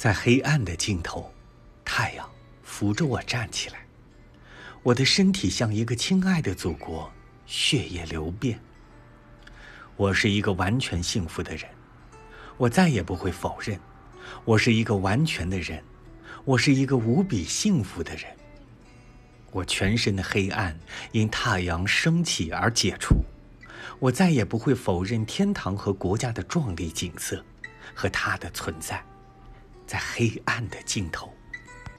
在黑暗的尽头，太阳扶着我站起来，我的身体像一个亲爱的祖国，血液流遍。我是一个完全幸福的人，我再也不会否认，我是一个完全的人，我是一个无比幸福的人。我全身的黑暗因太阳升起而解除，我再也不会否认天堂和国家的壮丽景色，和它的存在。在黑暗的尽头。